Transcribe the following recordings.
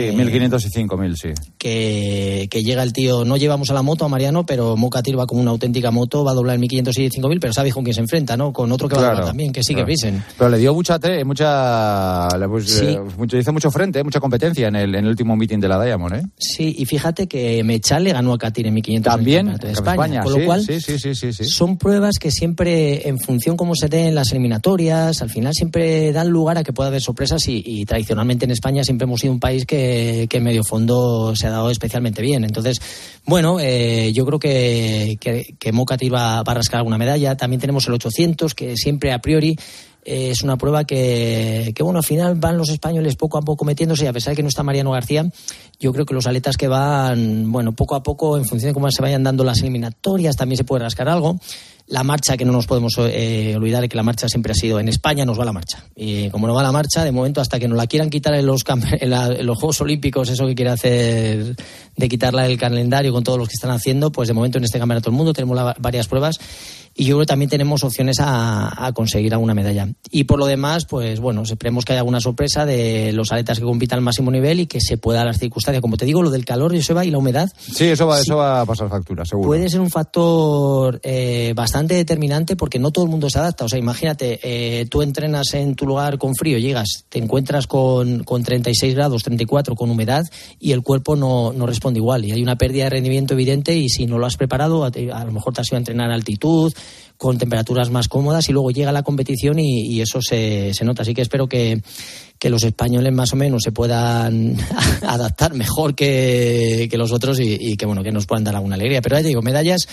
Sí, 1.500 y 5.000, sí. Que, que, llega el tío, no llevamos a la moto a Mariano, pero Mocatir va como una auténtica moto, va a doblar en 1.500 y 5.000, pero sabes con quién se enfrenta, ¿no? Con otro que va a doblar también, que sí que pisen. Pero le dio mucha, mucha, pues, eh, mucho, hizo mucho frente, mucha competencia en el, en el último meeting de la Diamond, ¿eh? Sí, y fíjate que Mechal le ganó a Katir en 1.500 también de España, con lo cual sí, sí, sí, son pruebas que siempre, en función cómo se den las eliminatorias, al final siempre dan lugar a que pueda haber sorpresas y, tradicionalmente en España siempre hemos sido un país que, que medio fondo se ha dado especialmente bien. Entonces, bueno, eh, yo creo que, que, que va, a rascar alguna medalla. También tenemos el 800, que siempre a priori eh, es una prueba que, que, bueno, al final van los españoles poco a poco metiéndose y a pesar de que no está Mariano García, yo creo que los aletas que van, bueno, poco a poco, en función de cómo se vayan dando las eliminatorias, también se puede rascar algo la marcha, que no nos podemos eh, olvidar que la marcha siempre ha sido en España, nos va la marcha. Y como no va la marcha, de momento, hasta que nos la quieran quitar en los, en, los Juegos Olímpicos, eso que quiere hacer de quitarla del calendario con todos los que están haciendo, pues de momento en este Campeonato del Mundo tenemos varias pruebas y yo creo que también tenemos opciones a, conseguir alguna medalla. Y por lo demás, pues bueno, esperemos que haya alguna sorpresa de los aletas que compitan al máximo nivel y que se pueda dar las circunstancias. Como te digo, lo del calor, Joseba, y la humedad. Sí, eso va, eso va a pasar factura, seguro. Puede ser un factor eh, bastante determinante porque no todo el mundo se adapta. O sea, imagínate, eh, tú entrenas en tu lugar con frío, llegas, te encuentras con, con 36 grados, 34, con humedad y el cuerpo no, no responde igual. Y hay una pérdida de rendimiento evidente y si no lo has preparado, a, a lo mejor te has ido a entrenar a altitud, con temperaturas más cómodas y luego llega la competición y, eso se, se, nota. Así que espero que, que los españoles más o menos se puedan adaptar mejor que, los otros y, que bueno que nos puedan dar alguna alegría. Pero ya digo, medallas,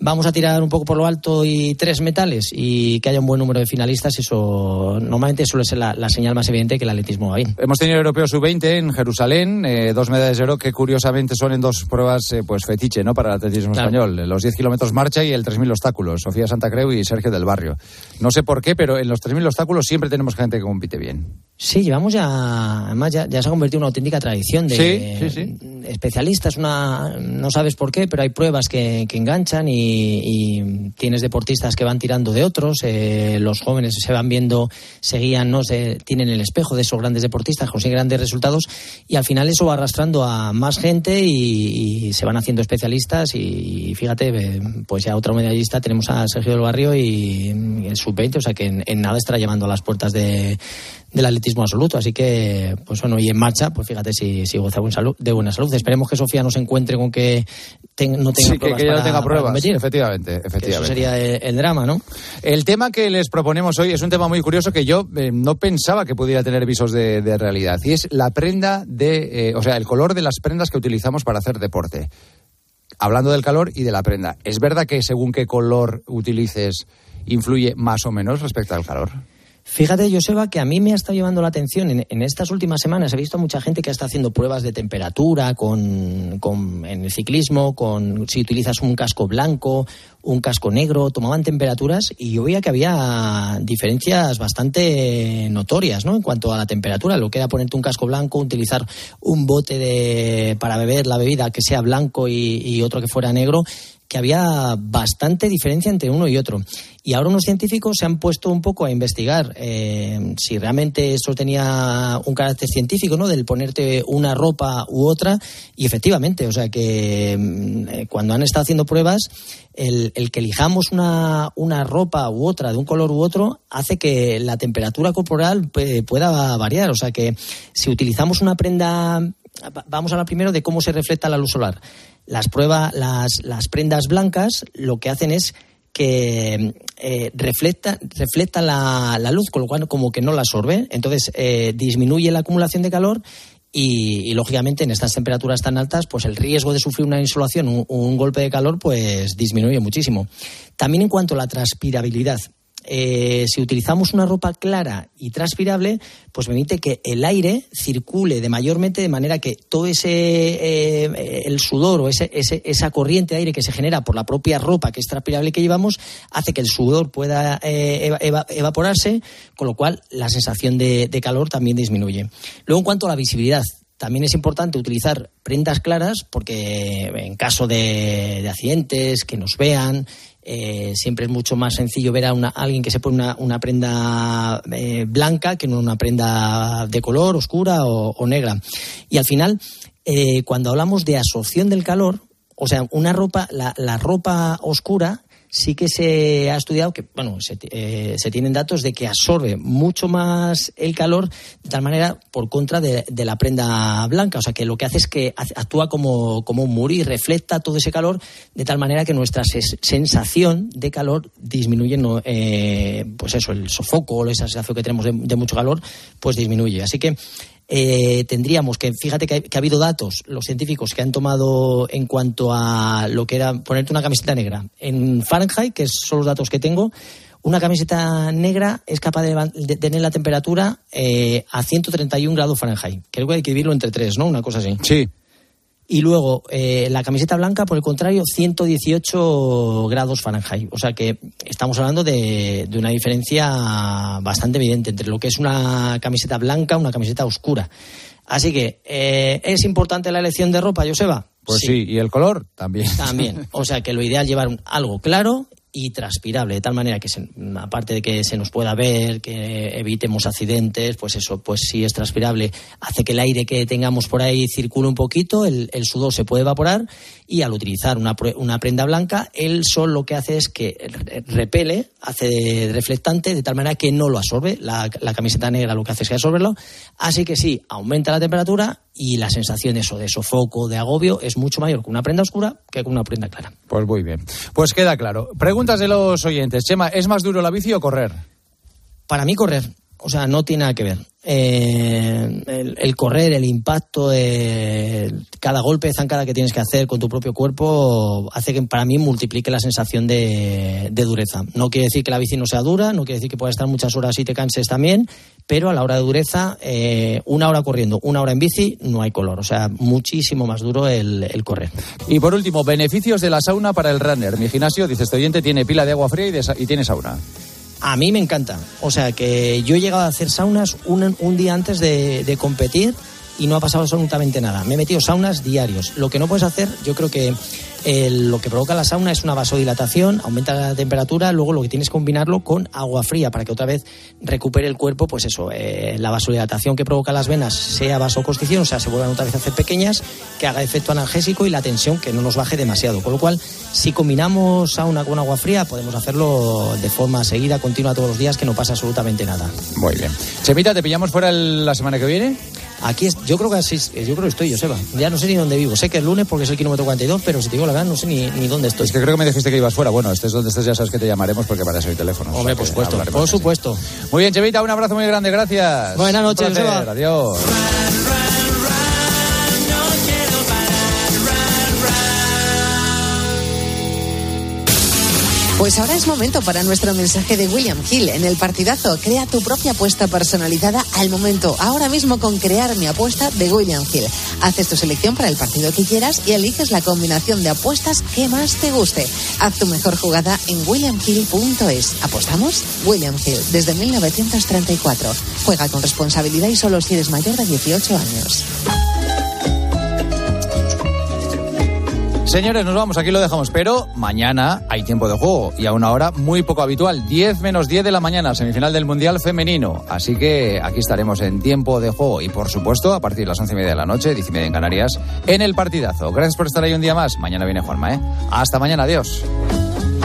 vamos a tirar un poco por lo alto y tres metales y que haya un buen número de finalistas, eso normalmente suele ser la, señal más evidente que el atletismo va bien. Hemos tenido el europeo sub-20 en Jerusalén, eh, dos medallas de oro que curiosamente son en dos pruebas eh, pues fetiche ¿no? para el atletismo español, los 10 kilómetros marcha y el 3.000 obstáculos, Sofía Santa Creu y Sergio del Barrio. No sé por qué, pero en los 3.000 obstáculos siempre tenemos gente que compite bien. Sí, llevamos ya, además ya, se ha convertido en una auténtica tradición de especialistas, una, no sabes por qué, pero hay pruebas que, enganchan y, tienes deportistas que van tirando de otros, eh, los jóvenes se van viendo, se guían, ¿no? Se, tienen el espejo de esos grandes deportistas, consiguen grandes resultados y al final eso va arrastrando a más gente y, se van haciendo especialistas y, fíjate, eh, pues ya otra medallista tenemos a Sergio del Barrio y, el sub-20, o sea que en, nada estará llevando a las puertas de del atletismo absoluto. Así que, pues bueno, y en marcha, pues fíjate si, si goza de buena salud. Esperemos que Sofía no se encuentre con que no tenga pruebas. Que, no tenga pruebas, efectivamente. efectivamente. eso sería el, drama, ¿no? El tema que les proponemos hoy es un tema muy curioso que yo eh, no pensaba que pudiera tener visos de, realidad. Y es la prenda de, eh, o sea, el color de las prendas que utilizamos para hacer deporte. Hablando del calor y de la prenda. ¿Es verdad que según qué color utilices influye más o menos respecto al calor? Fíjate, Joseba, que a mí me ha estado llevando la atención en, estas últimas semanas. He visto mucha gente que está haciendo pruebas de temperatura con, en el ciclismo, con si utilizas un casco blanco, un casco negro, tomaban temperaturas y yo veía que había diferencias bastante notorias, ¿no? En cuanto a la temperatura, lo que era ponerte un casco blanco, utilizar un bote de, para beber la bebida que sea blanco y otro que fuera negro, que había bastante diferencia entre uno y otro. Y ahora unos científicos se han puesto un poco a investigar eh, si realmente eso tenía un carácter científico, ¿no? Del ponerte una ropa u otra. Y efectivamente, o sea que mm, eh, cuando han estado haciendo pruebas, el, que elijamos una, una, ropa u otra, de un color u otro, hace que la temperatura corporal pueda variar. O sea que si utilizamos una prenda, vamos a hablar primero de cómo se refleja la luz solar. Las pruebas, las, las prendas blancas lo que hacen es que eh, refleja, la, la, luz, con lo cual como que no la absorbe, entonces eh, disminuye la acumulación de calor y, lógicamente en estas temperaturas tan altas, pues el riesgo de sufrir una insolación, un, un golpe de calor, pues disminuye muchísimo. También en cuanto a la transpirabilidad, eh, si utilizamos una ropa clara y transpirable, pues permite que el aire circule de mayormente de manera que todo ese eh, el sudor o ese, esa corriente de aire que se genera por la propia ropa que es transpirable que llevamos hace que el sudor pueda eh, evaporarse, con lo cual la sensación de, calor también disminuye. Luego, en cuanto a la visibilidad, también es importante utilizar prendas claras porque en caso de accidentes, que nos vean, eh, siempre es mucho más sencillo ver a, una, alguien que se pone una, una prenda eh, blanca que no una prenda de color, oscura o, negra. Y al final, eh, cuando hablamos de absorción del calor, o sea, una ropa, la, la ropa oscura sí que se ha estudiado que, bueno, se, eh, se, tienen datos de que absorbe mucho más el calor de tal manera por contra de, la prenda blanca. O sea, que lo que hace es que actúa como, como un muro y refleja todo ese calor de tal manera que nuestra sensación de calor disminuye, eh, pues eso, el sofoco o esa sensación que tenemos de mucho calor, pues disminuye. Así que eh, tendríamos que, fíjate que, ha habido datos, los científicos que han tomado en cuanto a lo que era ponerte una camiseta negra. En Fahrenheit, que son los datos que tengo, una camiseta negra es capaz de, tener la temperatura eh, a 131 grados Fahrenheit. Creo que hay que dividirlo entre tres, ¿no? Una cosa así. Sí. Y luego, eh, la camiseta blanca, por el contrario, 118 grados Fahrenheit. O sea que estamos hablando de, una diferencia bastante evidente entre lo que es una camiseta blanca, una camiseta oscura. Así que, eh, ¿es importante la elección de ropa, Joseba? Pues sí. y el color también. También. O sea que lo ideal es llevar algo claro y transpirable, de tal manera que, aparte de que se nos pueda ver, que evitemos accidentes, pues eso, pues si es transpirable, hace que el aire que tengamos por ahí circule un poquito, el, sudor se puede evaporar y al utilizar una, una, prenda blanca, el sol lo que hace es que repele, hace reflectante, de tal manera que no lo absorbe, la, la camiseta negra lo que hace es que absorberlo, así que sí, aumenta la temperatura y la sensación eso de sofoco, de agobio, es mucho mayor con una prenda oscura que con una prenda clara. Pues muy bien. Pues queda claro. Preguntas de los oyentes. Chema, ¿es más duro la bici o correr? Para mí correr. O sea, no tiene nada que ver. Eh, el, correr, el impacto, cada golpe de zancada que tienes que hacer con tu propio cuerpo hace que para mí multiplique la sensación de, dureza. No quiere decir que la bici no sea dura, no quiere decir que puedas estar muchas horas y te canses también, pero a la hora de dureza, eh, una hora corriendo, una hora en bici, no hay color. O sea, muchísimo más duro el, correr. Y por último, beneficios de la sauna para el runner. Mi gimnasio, dice este tiene pila de agua fría y, y tiene sauna. A mí me encanta. O sea que yo he llegado a hacer saunas un, un día antes de, de competir y no ha pasado absolutamente nada. Me he metido saunas diarios. Lo que no puedes hacer, yo creo que lo que provoca la sauna es una vasodilatación, aumenta la temperatura, luego lo que tienes que combinarlo con agua fría para que otra vez recupere el cuerpo, pues eso, eh, la vasodilatación que provoca las venas sea vasoconstricción, o sea, se vuelvan otra vez a hacer pequeñas, que haga efecto analgésico y la tensión que no nos baje demasiado. Con lo cual, si combinamos sauna con agua fría, podemos hacerlo de forma seguida, continua todos los días, que no pasa absolutamente nada. Muy bien. Chemita, ¿te pillamos fuera la semana que viene? Aquí es, yo creo que así, yo creo que estoy, Joseba. Ya no sé ni dónde vivo. Sé que es lunes porque es el kilómetro 42, pero si te digo la verdad, no sé ni, ni dónde estoy. Es que creo que me dijiste que ibas fuera. Bueno, estés donde estés, ya sabes que te llamaremos porque para eso hay teléfono. Hombre, por supuesto. Por supuesto. Muy bien, Chevita, un abrazo muy grande. Gracias. Buenas noches, Joseba. Adiós. Pues ahora es momento para nuestro mensaje de William Hill en el partidazo. Crea tu propia apuesta personalizada al momento, ahora mismo con crear mi apuesta de William Hill. Haces tu selección para el partido que quieras y eliges la combinación de apuestas que más te guste. Haz tu mejor jugada en williamhill.es. ¿Apostamos? William Hill, desde 1934. Juega con responsabilidad y solo si eres mayor de 18 años. Señores, nos vamos, aquí lo dejamos, pero mañana hay tiempo de juego y a una hora muy poco habitual, 10 menos 10 de la mañana, semifinal del Mundial Femenino. Así que aquí estaremos en tiempo de juego y por supuesto a partir de las once y media de la noche, 10 y media en Canarias, en el partidazo. Gracias por estar ahí un día más. Mañana viene Juanma, ¿eh? Hasta mañana, adiós.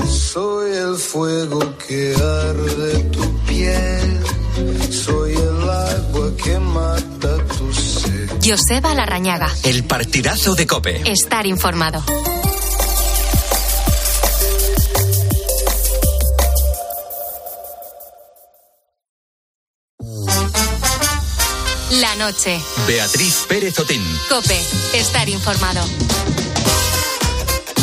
Soy el fuego que arde tu piel, soy el agua que Joseba Larrañaga. El partidazo de Cope. Estar informado. La noche. Beatriz Pérez Otín. Cope. Estar informado.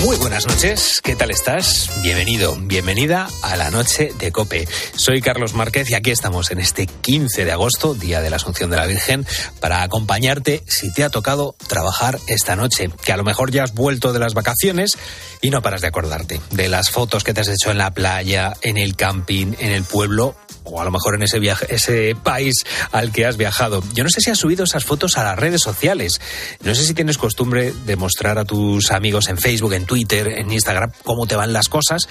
Muy buenas noches, ¿qué tal estás? Bienvenido, bienvenida a la noche de Cope. Soy Carlos Márquez y aquí estamos en este 15 de agosto, día de la Asunción de la Virgen, para acompañarte si te ha tocado trabajar esta noche, que a lo mejor ya has vuelto de las vacaciones y no paras de acordarte de las fotos que te has hecho en la playa, en el camping, en el pueblo o a lo mejor en ese viaje, ese país al que has viajado. Yo no sé si has subido esas fotos a las redes sociales. No sé si tienes costumbre de mostrar a tus amigos en Facebook, en Twitter, en Instagram cómo te van las cosas,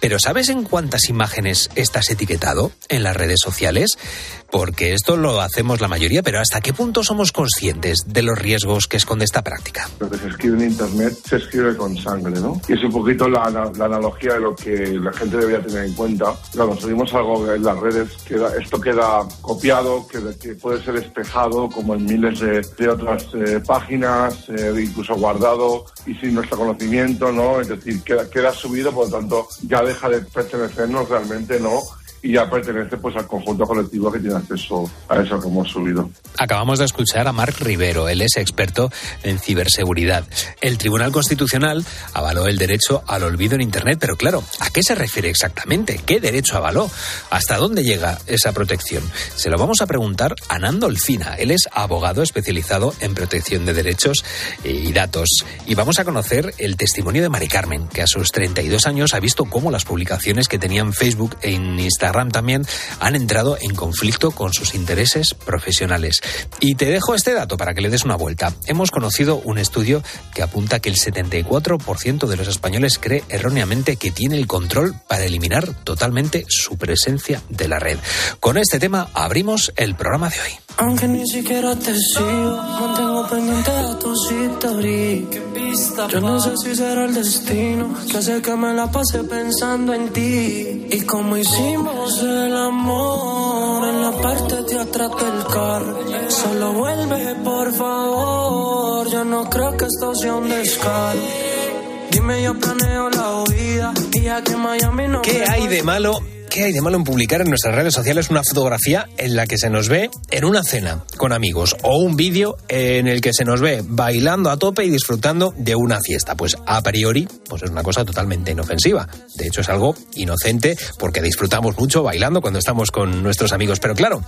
pero ¿sabes en cuántas imágenes estás etiquetado en las redes sociales? Porque esto lo hacemos la mayoría, pero ¿hasta qué punto somos conscientes de los riesgos que esconde esta práctica? Lo que se escribe en Internet se escribe con sangre, ¿no? Y es un poquito la, la, la analogía de lo que la gente debería tener en cuenta. Cuando subimos algo en las redes, esto queda copiado, que, que puede ser espejado, como en miles de, de otras eh, páginas, eh, incluso guardado y sin nuestro conocimiento, ¿no? Es decir, queda, queda subido, por lo tanto, ya deja de pertenecernos realmente, ¿no? Y ya pertenece pues al conjunto colectivo que tiene acceso a eso que hemos subido. Acabamos de escuchar a Marc Rivero, él es experto en ciberseguridad. El Tribunal Constitucional avaló el derecho al olvido en Internet, pero claro, ¿a qué se refiere exactamente? ¿Qué derecho avaló? ¿Hasta dónde llega esa protección? Se lo vamos a preguntar a Nando Olfina, él es abogado especializado en protección de derechos y datos. Y vamos a conocer el testimonio de Mari Carmen, que a sus 32 años ha visto cómo las publicaciones que tenían Facebook e Instagram también han entrado en conflicto con sus intereses profesionales. Y te dejo este dato para que le des una vuelta. Hemos conocido un estudio que apunta que el 74% de los españoles cree erróneamente que tiene el control para eliminar totalmente su presencia de la red. Con este tema abrimos el programa de hoy. Aunque ni siquiera te sigo, mantengo pendiente de tus historias. Yo no sé si será el destino que hace que me la pase pensando en ti. Y como hicimos el amor en la parte de atrás del carro. Solo vuelve, por favor. Yo no creo que esto sea un descaro. Dime, yo planeo la huida y aquí en Miami no. ¿Qué hay de malo? ¿Qué hay de malo en publicar en nuestras redes sociales una fotografía en la que se nos ve en una cena con amigos o un vídeo en el que se nos ve bailando a tope y disfrutando de una fiesta? Pues a priori, pues es una cosa totalmente inofensiva. De hecho, es algo inocente porque disfrutamos mucho bailando cuando estamos con nuestros amigos. Pero claro,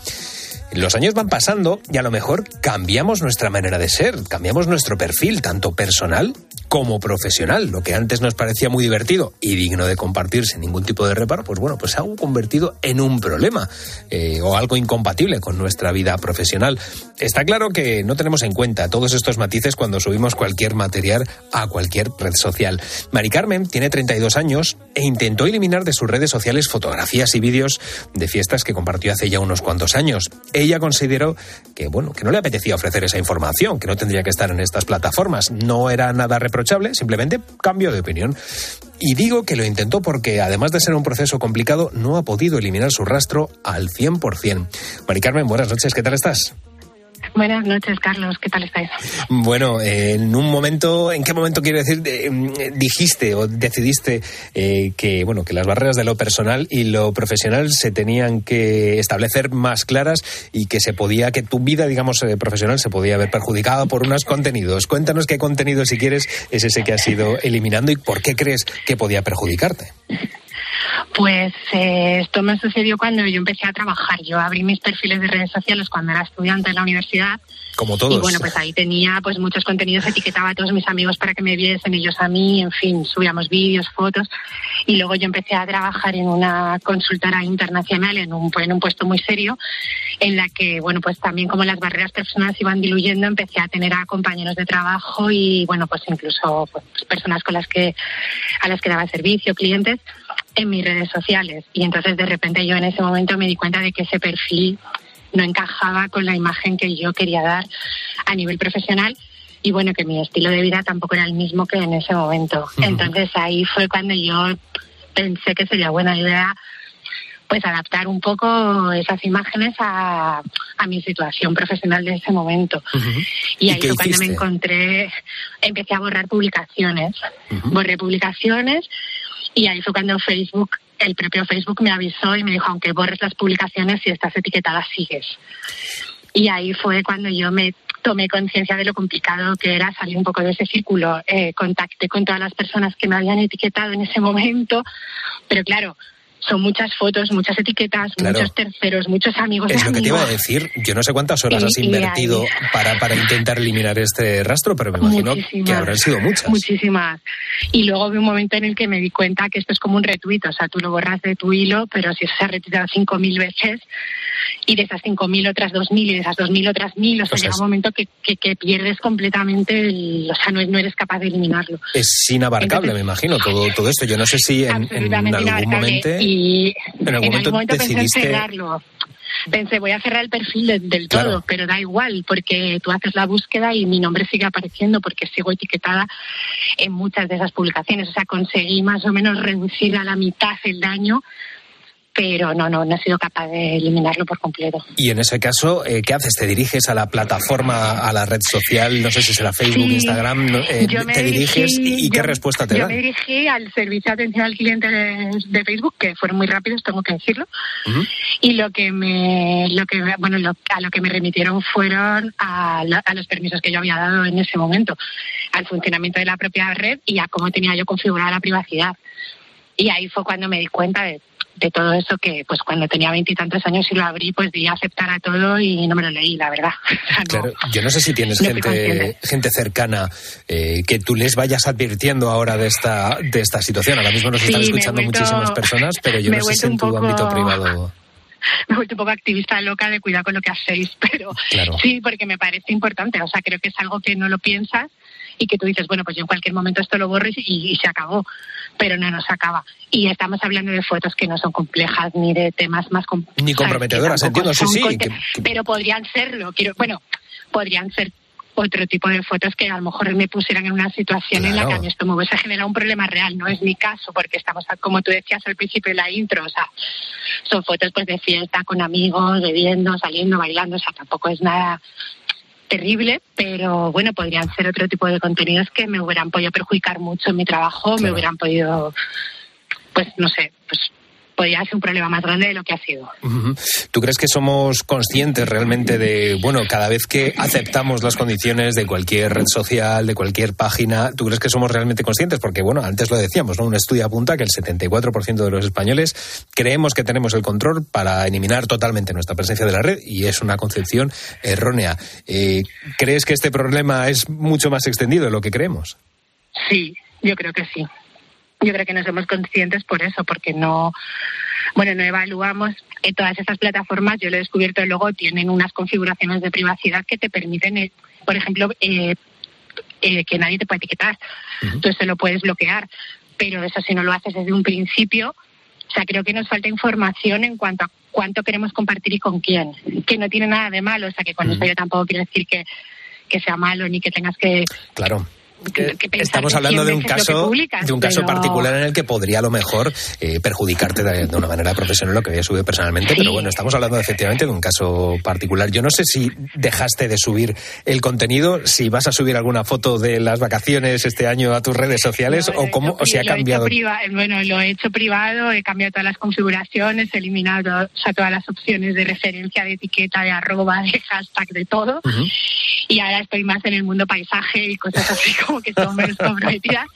los años van pasando y a lo mejor cambiamos nuestra manera de ser, cambiamos nuestro perfil, tanto personal como profesional. Lo que antes nos parecía muy divertido y digno de compartir sin ningún tipo de reparo, pues bueno, pues ha convertido en un problema eh, o algo incompatible con nuestra vida profesional. Está claro que no tenemos en cuenta todos estos matices cuando subimos cualquier material a cualquier red social. Mari Carmen tiene 32 años e intentó eliminar de sus redes sociales fotografías y vídeos de fiestas que compartió hace ya unos cuantos años ella consideró que, bueno, que no le apetecía ofrecer esa información, que no tendría que estar en estas plataformas. No era nada simplemente cambio de opinión. Y digo que lo intentó porque, además de ser un proceso complicado, no ha podido eliminar su rastro al 100%. Mari Carmen, buenas noches, ¿qué tal estás? Buenas noches, Carlos. ¿Qué tal estáis? Bueno, eh, en un momento, ¿en qué momento quiero decir eh, dijiste o decidiste eh, que bueno que las barreras de lo personal y lo profesional se tenían que establecer más claras y que se podía que tu vida, digamos, profesional se podía ver perjudicada por unos contenidos? Cuéntanos qué contenido, si quieres, es ese que has ido eliminando y por qué crees que podía perjudicarte. Pues eh, esto me sucedió cuando yo empecé a trabajar. Yo abrí mis perfiles de redes sociales cuando era estudiante en la universidad. Como todos. Y bueno, pues ahí tenía pues muchos contenidos, etiquetaba a todos mis amigos para que me viesen, ellos a mí, en fin, subíamos vídeos, fotos. Y luego yo empecé a trabajar en una consultora internacional, en un, en un puesto muy serio, en la que, bueno, pues también como las barreras personales iban diluyendo, empecé a tener a compañeros de trabajo y, bueno, pues incluso pues, personas con las que, a las que daba servicio, clientes en mis redes sociales. Y entonces de repente yo en ese momento me di cuenta de que ese perfil no encajaba con la imagen que yo quería dar a nivel profesional y bueno, que mi estilo de vida tampoco era el mismo que en ese momento. Entonces ahí fue cuando yo pensé que sería buena idea pues adaptar un poco esas imágenes a, a mi situación profesional de ese momento. Y ahí fue cuando me encontré, empecé a borrar publicaciones. Borré publicaciones y ahí fue cuando Facebook, el propio Facebook me avisó y me dijo, aunque borres las publicaciones, si estás etiquetada, sigues. Y ahí fue cuando yo me tomé conciencia de lo complicado que era salir un poco de ese círculo. Eh, contacté con todas las personas que me habían etiquetado en ese momento, pero claro, son muchas fotos, muchas etiquetas, Claro. muchos terceros, muchos amigos. Es lo que te iba a amigos. decir. Yo no sé cuántas horas Y- has invertido para, para intentar eliminar este rastro, pero me imagino que habrán sido muchas. Muchísimas. Y luego hubo un momento en el que me di cuenta que esto es como un retweet, o sea, tú lo borras de tu hilo, pero si se ha retuiteado 5.000 veces y de esas 5.000 otras 2.000 y de esas 2.000 otras 1.000, o sea, O llega un momento que, que, que pierdes completamente, el- o sea, no, no eres capaz de eliminarlo. Es inabarcable, me imagino, todo, todo esto. Yo no sé si en, en algún momento... Y en algún momento pensé en cerrarlo. Pensé, voy a cerrar el perfil de- del Claro. todo, pero da igual, porque tú haces la búsqueda y mi nombre sigue apareciendo porque sigo etiquetada en muchas de esas publicaciones. O sea, conseguí más o menos reducir a la mitad el daño, pero no, no, no he sido capaz de eliminarlo por completo. Y en ese caso, eh, ¿qué haces? ¿Te diriges a la plataforma, a la red social? No sé si será Facebook, Sí. Instagram. eh, Yo me ¿Te diriges dirigí- y, qué yo- respuesta te yo dan? me dirigí al servicio de atención al cliente de, de Facebook, que fueron muy rápidos, tengo que decirlo. Ujú. y lo que me lo que bueno lo- a lo que me remitieron fueron a, la- a los permisos que yo había dado en ese momento al funcionamiento de la propia red y a cómo tenía yo configurada la privacidad y ahí fue cuando me di cuenta de, de todo eso que pues cuando tenía veintitantos años y lo abrí pues di a aceptar a todo y no me lo leí la verdad no- Claro, yo no sé si tienes No gente, gente cercana eh, que tú les vayas advirtiendo ahora de esta, de esta situación. Ahora mismo nos Sí, están escuchando vuelto- muchísimas personas, pero yo no sé si en tu poco- ámbito privado. me he vuelto un poco activista loca de cuidar con lo que hacéis, pero Claro. sí, porque me parece importante. O sea, creo que es algo que no lo piensas y que tú dices, bueno, pues yo en cualquier momento esto lo borro y, y se acabó, pero no, no se acaba. Y estamos hablando de fotos que no son complejas ni de temas más com- Ni comprometedoras, entiendo, sí, sí, que- Pero podrían serlo, quiero, bueno, podrían ser otro tipo de fotos que a lo mejor me pusieran en una situación en la que Claro. a mí esto me hubiese generado un problema real. No es mi caso, porque estamos, como tú decías al principio de la intro, o sea, son fotos pues de fiesta con amigos, bebiendo, saliendo, bailando, o sea, tampoco es nada terrible, pero bueno, podrían ser otro tipo de contenidos que me hubieran podido perjudicar mucho en mi trabajo, me hubieran podido, pues no sé, pues podría ser un problema más grande de lo que ha sido. ¿Tú crees que somos conscientes realmente de, bueno, cada vez que aceptamos las condiciones de cualquier red social, de cualquier página, ¿tú crees que somos realmente conscientes? Porque, bueno, antes lo decíamos, ¿no? Un estudio apunta que el 74% de los españoles creemos que tenemos el control para eliminar totalmente nuestra presencia de la red y es una concepción errónea. Eh, ¿Crees que este problema es mucho más extendido de lo que creemos? Sí, yo creo que sí. Yo creo que no somos conscientes por eso, porque no, bueno, no evaluamos en todas esas plataformas. Yo lo he descubierto luego tienen unas configuraciones de privacidad que te permiten, eh, por ejemplo, eh, eh, que nadie te puede etiquetar. Tú eso lo puedes bloquear, pero eso si no lo haces desde un principio, o sea, creo que nos falta información en cuanto a cuánto queremos compartir y con quién, que no tiene nada de malo, o sea, que con eso yo tampoco quiero decir que, que sea malo ni que tengas que Claro. Que- que pensar Estamos hablando de un caso de un caso pero- particular en el que podría a lo mejor eh, perjudicarte de, de una manera profesional lo que había subido personalmente, pero bueno, estamos hablando efectivamente de un caso particular. Yo no sé si dejaste de subir el contenido, si vas a subir alguna foto de las vacaciones este año a tus redes sociales o cómo o si ha he hecho cambiado. priva- bueno, lo he hecho privado, he cambiado todas las configuraciones, he eliminado o sea, todas las opciones de referencia, de etiqueta, de arroba, de hashtag, de todo. Y ahora estoy más en el mundo paisaje y cosas así como que son menos comprometidas.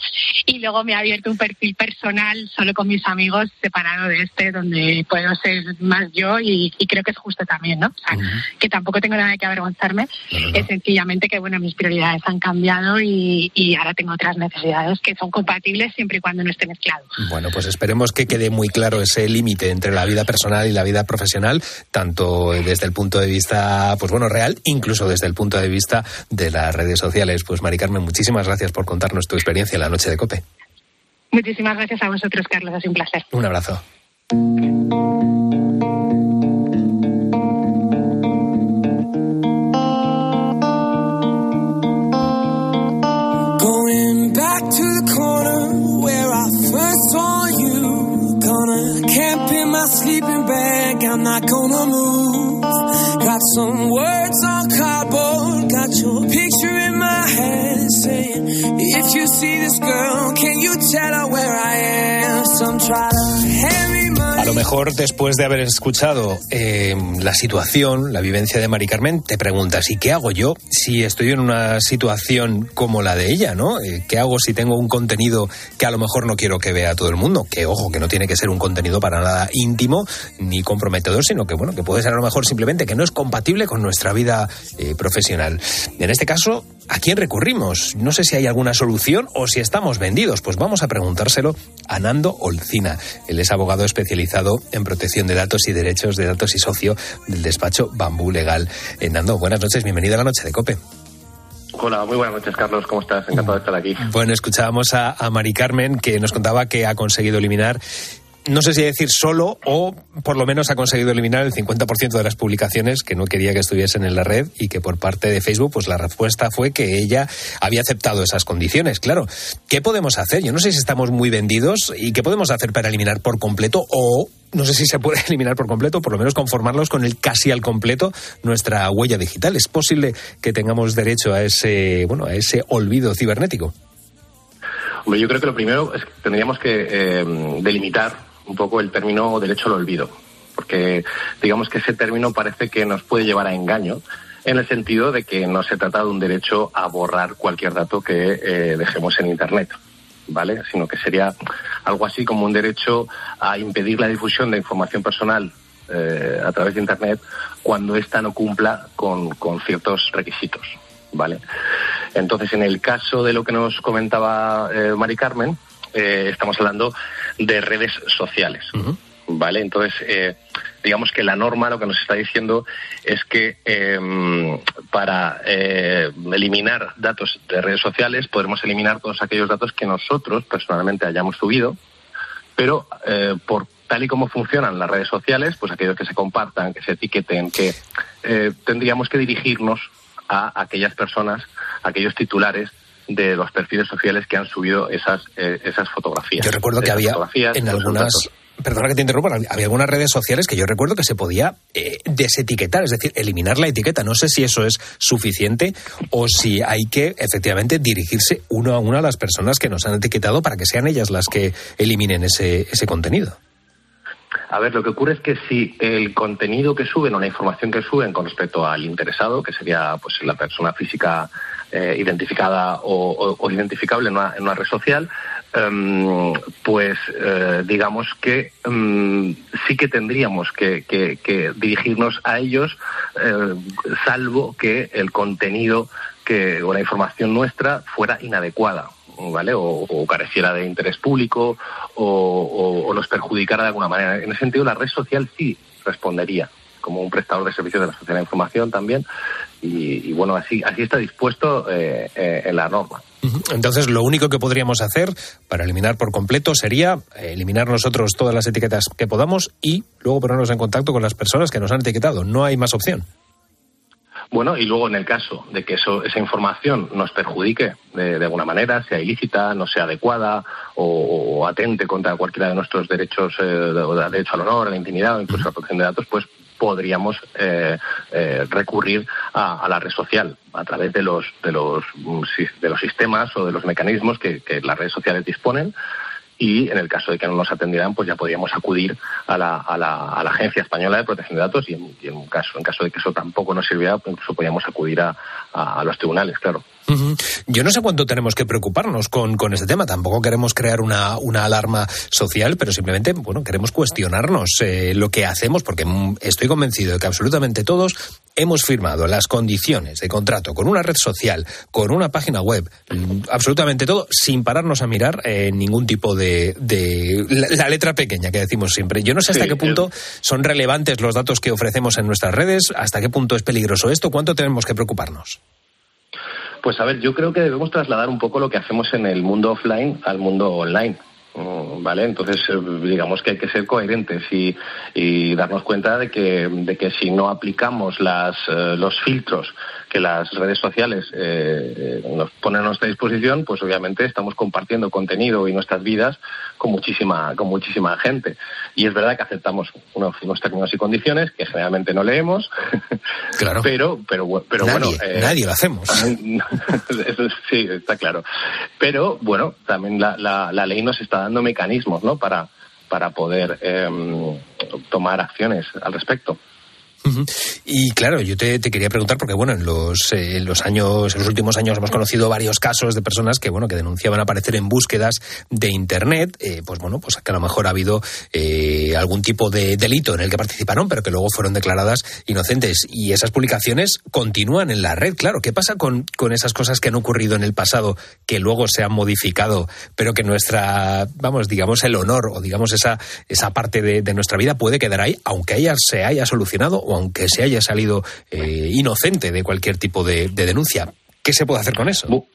Y luego me he abierto un perfil personal solo con mis amigos separado de este, donde puedo ser más yo y, y creo que es justo también, ¿no? O sea, que tampoco tengo nada que avergonzarme. Es sencillamente que, bueno, mis prioridades han cambiado y, y ahora tengo otras necesidades que son compatibles siempre y cuando no esté mezclado. Bueno, pues esperemos que quede muy claro ese límite entre la vida personal y la vida profesional, tanto desde el punto de vista, pues bueno, real, incluso desde el punto de vista de las redes sociales. Pues Mari Carmen, muchísimas gracias por contarnos tu experiencia en la noche de Cope. Muchísimas gracias a vosotros, Carlos. Ha sido un placer. Un abrazo. Going A lo mejor después de haber escuchado eh, la situación, la vivencia de Mari Carmen, te preguntas, ¿y qué hago yo si estoy en una situación como la de ella, ¿no? Eh, ¿Qué hago si tengo un contenido que a lo mejor no quiero que vea todo el mundo? Que ojo, que no tiene que ser un contenido para nada íntimo ni comprometedor, sino que bueno, que puede ser a lo mejor simplemente que no es compatible con nuestra vida eh, profesional. En este caso, ¿a quién recurrimos? No sé si hay alguna solución o si estamos vendidos. Pues vamos a preguntárselo a Nando Olcina. Él es abogado especializado en protección de datos y derechos de datos y socio del despacho Bambú Legal. Eh, Nando, buenas noches, bienvenido a la noche de COPE. Hola, muy buenas noches, Carlos. ¿Cómo estás? Encantado de estar aquí. Bueno, escuchábamos a, a Mari Carmen que nos contaba que ha conseguido eliminar no sé si decir solo o por lo menos ha conseguido eliminar el 50% de las publicaciones que no quería que estuviesen en la red y que por parte de Facebook pues la respuesta fue que ella había aceptado esas condiciones. Claro, ¿qué podemos hacer? Yo no sé si estamos muy vendidos y qué podemos hacer para eliminar por completo o no sé si se puede eliminar por completo, por lo menos conformarlos con el casi al completo nuestra huella digital. ¿Es posible que tengamos derecho a ese, bueno, a ese olvido cibernético? Hombre, yo creo que lo primero es que tendríamos que eh, delimitar un poco el término derecho al olvido, porque digamos que ese término parece que nos puede llevar a engaño en el sentido de que no se trata de un derecho a borrar cualquier dato que eh, dejemos en Internet. ¿Vale? Sino que sería algo así como un derecho a impedir la difusión de información personal eh, a través de Internet cuando ésta no cumpla con, con ciertos requisitos. ¿Vale? Entonces, en el caso de lo que nos comentaba eh, Mari Carmen, eh, estamos hablando de redes sociales. ¿Vale? Entonces, eh, digamos que la norma lo que nos está diciendo es que em, para eh, eliminar datos de redes sociales podremos eliminar todos aquellos datos que nosotros personalmente hayamos subido, pero eh, por tal y como funcionan las redes sociales, pues aquellos que se compartan, que se etiqueten, que tendríamos que dirigirnos a aquellas personas, a aquellos titulares de los perfiles sociales que han subido esas, eh, esas fotografías. Yo recuerdo que había en algunas... Perdona que te interrumpa, había algunas redes sociales que yo recuerdo que se podía eh, desetiquetar, es decir, eliminar la etiqueta. No sé si eso es suficiente o si hay que efectivamente dirigirse uno a uno a las personas que nos han etiquetado para que sean ellas las que eliminen ese, ese contenido. A ver, lo que ocurre es que si el contenido que suben o la información que suben con respecto al interesado, que sería pues la persona física eh, identificada o, identificable en una, red social, em, pues eh, digamos que em, sí que tendríamos que, dirigirnos a ellos, eh, salvo que el contenido o la información nuestra fuera inadecuada. ¿Vale? O, careciera de interés público o, o nos perjudicara de alguna manera. En ese sentido, la red social sí respondería como un prestador de servicios de la sociedad de información también. Y, bueno, así, así está dispuesto eh, eh, en la norma. Entonces, lo único que podríamos hacer para eliminar por completo sería eh, eliminar nosotros todas las etiquetas que podamos y luego ponernos en contacto con las personas que nos han etiquetado. No hay más opción. Bueno, y luego en el caso de que eso, esa información nos perjudique de, alguna manera, sea ilícita, no sea adecuada o, atente contra cualquiera de nuestros derechos, eh, de, derecho al honor, a la intimidad o incluso a la protección de datos, pues podríamos eh, eh, recurrir a, la red social a través de los, de los, de los sistemas o de los mecanismos que, que las redes sociales disponen y en el caso de que no nos atendieran, pues ya podríamos acudir a la, a la, Agencia Española de Protección de Datos y en, caso, en caso de que eso tampoco nos sirviera, pues incluso podríamos acudir a, a los tribunales, claro. Yo no sé cuánto tenemos que preocuparnos con, con este tema. Tampoco queremos crear una, una, alarma social, pero simplemente, bueno, queremos cuestionarnos eh, lo que hacemos, porque estoy convencido de que absolutamente todos hemos firmado las condiciones de contrato con una red social, con una página web, absolutamente todo, sin pararnos a mirar eh, ningún tipo de, de la, letra pequeña que decimos siempre. Yo no sé hasta qué punto son relevantes los datos que ofrecemos en nuestras redes, hasta qué punto es peligroso esto, cuánto tenemos que preocuparnos. Pues a ver, yo creo que debemos trasladar un poco lo que hacemos en el mundo offline al mundo online. Mm, ¿Vale? Entonces, eh, digamos que hay que ser coherentes y, darnos cuenta de que, de que si no aplicamos las, eh, los filtros que las redes sociales eh, eh, nos ponen a nuestra disposición, pues obviamente estamos compartiendo contenido y nuestras vidas con muchísima, con muchísima gente. Y es verdad que aceptamos unos, términos y condiciones que generalmente no leemos, claro. pero, pero, pero nadie, bueno. Eh, nadie lo hacemos. sí, está claro. Pero bueno, también la, la, la ley nos está dando mecanismos, ¿no? Para para poder em, tomar acciones al respecto. Y claro, yo te, quería preguntar, porque bueno, en los, eh, los años, en los últimos años hemos conocido varios casos de personas que bueno, que denunciaban aparecer en búsquedas de internet, eh, pues bueno, pues que a lo mejor ha habido eh, algún tipo de delito en el que participaron, pero que luego fueron declaradas inocentes. Y esas publicaciones continúan en la red, claro. ¿Qué pasa con, con esas cosas que han ocurrido en el pasado, que luego se han modificado, pero que nuestra, vamos, digamos, el honor o digamos esa, esa parte de, de nuestra vida puede quedar ahí, aunque ella se haya solucionado aunque se haya salido eh, inocente de cualquier tipo de, denuncia. ¿Qué se puede hacer con eso?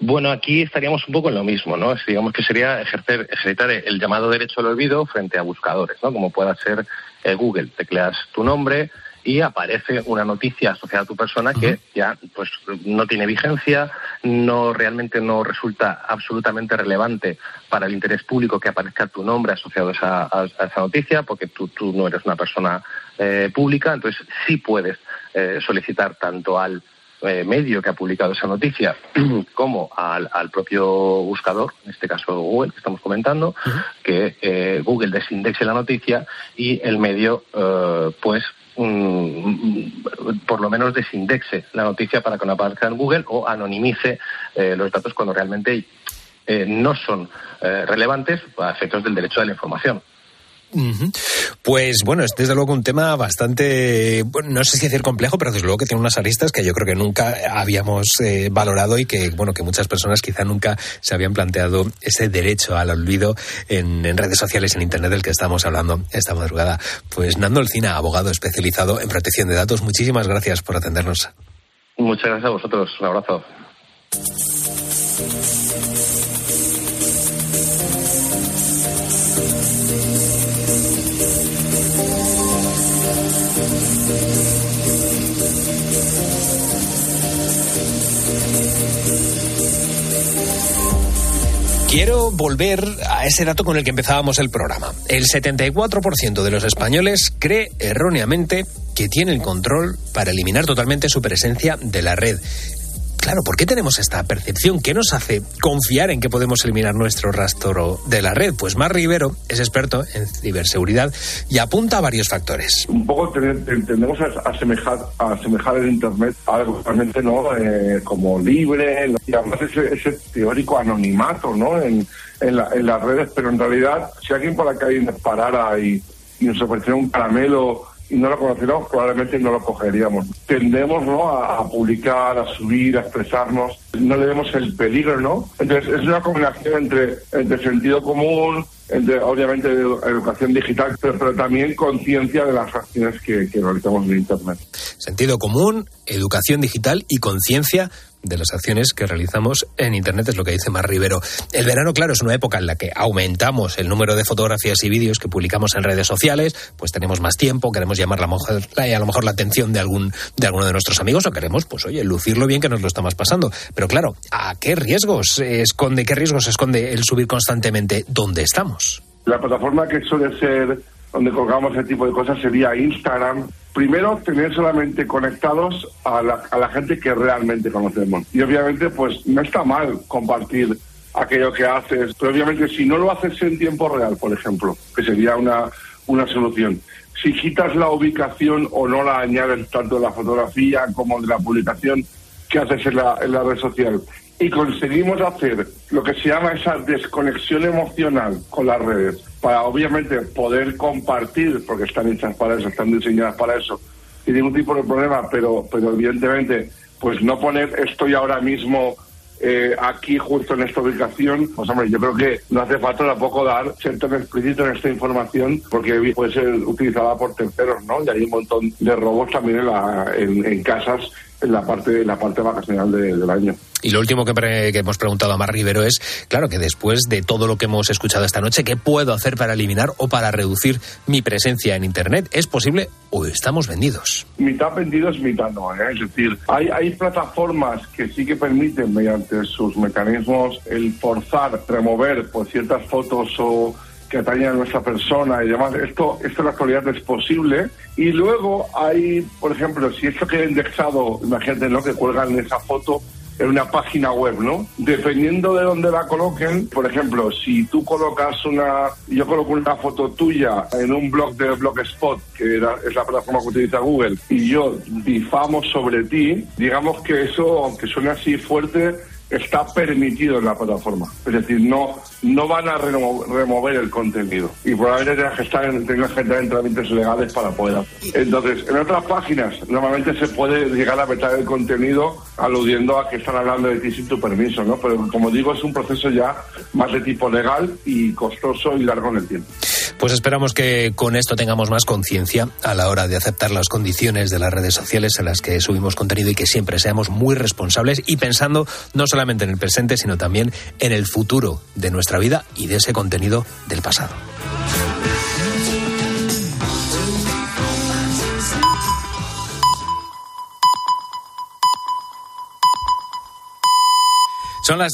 Bueno, aquí estaríamos un poco en lo mismo, ¿no? Digamos que sería ejercer, ejercitar el llamado derecho al olvido frente a buscadores, ¿no? Como pueda ser eh, Google. Tecleas tu nombre y aparece una noticia asociada a tu persona que ya pues no tiene vigencia, no realmente no resulta absolutamente relevante para el interés público que aparezca tu nombre asociado a esa, a esa noticia, porque tú, tú no eres una persona eh, pública, entonces sí puedes eh, solicitar tanto al eh, medio que ha publicado esa noticia como al, propio buscador, en este caso Google que estamos comentando, que Google desindexe la noticia y el medio pues mm, por lo menos desindexe la noticia para que no aparezca en Google o anonimice los datos cuando realmente no son relevantes a efectos del derecho a la información. Pues bueno, es desde luego un tema bastante, no sé si decir complejo, pero desde luego que tiene unas aristas que yo creo que nunca habíamos eh, valorado y que, bueno, que muchas personas quizá nunca se habían planteado ese derecho al olvido en, redes sociales, en Internet del que estamos hablando esta madrugada. Pues Nando Alcina, abogado especializado en protección de datos, muchísimas gracias por atendernos. Muchas gracias a vosotros. Un abrazo. Quiero volver a ese dato con el que empezábamos el programa. El 74% de los españoles cree erróneamente que tiene el control para eliminar totalmente su presencia de la red. Claro, ¿por qué tenemos esta percepción? ¿Qué nos hace confiar en que podemos eliminar nuestro rastro de la red? Pues Mar Rivero es experto en ciberseguridad y apunta a varios factores. Un poco tendemos a asemejar, a asemejar el Internet a algo realmente ¿no? Eh, como libre y además ese, ese teórico anonimato ¿no? en, en, las redes, pero en realidad si alguien por la calle nos parara y nos ofreciera un caramelo y no lo conociéramos, probablemente no lo cogeríamos. Tendemos ¿no? a, publicar, a subir, a expresarnos, no le vemos el peligro, ¿no? Entonces es una combinación entre, entre sentido común, entre obviamente educación digital, pero, también conciencia de las acciones que, que realizamos en Internet. Sentido común, educación digital y conciencia de las acciones que realizamos en Internet, es lo que dice Mar Rivero. El verano, claro, es una época en la que aumentamos el número de fotografías y vídeos que publicamos en redes sociales, pues tenemos más tiempo, queremos llamar la a lo mejor la atención de algún de alguno de nuestros amigos o queremos, pues oye, lucirlo bien que nos lo estamos pasando. Pero claro, ¿a qué riesgos esconde, qué riesgos esconde el subir constantemente dónde estamos? La plataforma que suele ser donde colgamos ese tipo de cosas sería Instagram. Primero, tener solamente conectados a la, a la gente que realmente conocemos. Y obviamente, pues no está mal compartir aquello que haces, pero obviamente si no lo haces en tiempo real, por ejemplo, que sería una, una solución. Si quitas la ubicación o no la añades tanto de la fotografía como de la publicación que haces en la, en la red social y conseguimos hacer lo que se llama esa desconexión emocional con las redes, para obviamente poder compartir, porque están hechas para eso, están diseñadas para eso, sin ningún tipo de problema, pero, pero evidentemente, pues no poner estoy ahora mismo eh, aquí justo en esta ubicación, pues hombre, yo creo que no hace falta tampoco dar tan explícito en esta información porque puede ser utilizada por terceros, ¿no? Y hay un montón de robos también en, la, en, casas en la parte, en la parte vacacional del año. Y lo último que, hemos preguntado a Mar Rivero es, claro, que después de todo lo que hemos escuchado esta noche, ¿qué puedo hacer para eliminar o para reducir mi presencia en Internet? ¿Es posible o estamos vendidos? Mitad vendidos, mitad no. ¿eh? Es decir, hay, hay plataformas que sí que permiten, mediante sus mecanismos, el forzar, remover pues, ciertas fotos o que atañen a nuestra persona y demás. Esto, esto en la actualidad es posible. Y luego hay, por ejemplo, si esto queda indexado, imagínate, ¿no? Que cuelgan esa foto en una página web, ¿no? Dependiendo de dónde la coloquen, por ejemplo, si tú colocas una, yo coloco una foto tuya en un blog de Blogspot, que es la plataforma que utiliza Google, y yo difamo sobre ti, digamos que eso, aunque suene así fuerte, está permitido en la plataforma. Es decir, no, no van a remo- remover el contenido. Y probablemente tengas que estar en, tengas que entrar en trámites legales para poder hacerlo. Entonces, en otras páginas, normalmente se puede llegar a vetar el contenido aludiendo a que están hablando de ti sin tu permiso, ¿no? Pero como digo, es un proceso ya más de tipo legal y costoso y largo en el tiempo. Pues esperamos que con esto tengamos más conciencia a la hora de aceptar las condiciones de las redes sociales en las que subimos contenido y que siempre seamos muy responsables y pensando no solamente en el presente, sino también en el futuro de nuestra vida y de ese contenido del pasado. Son las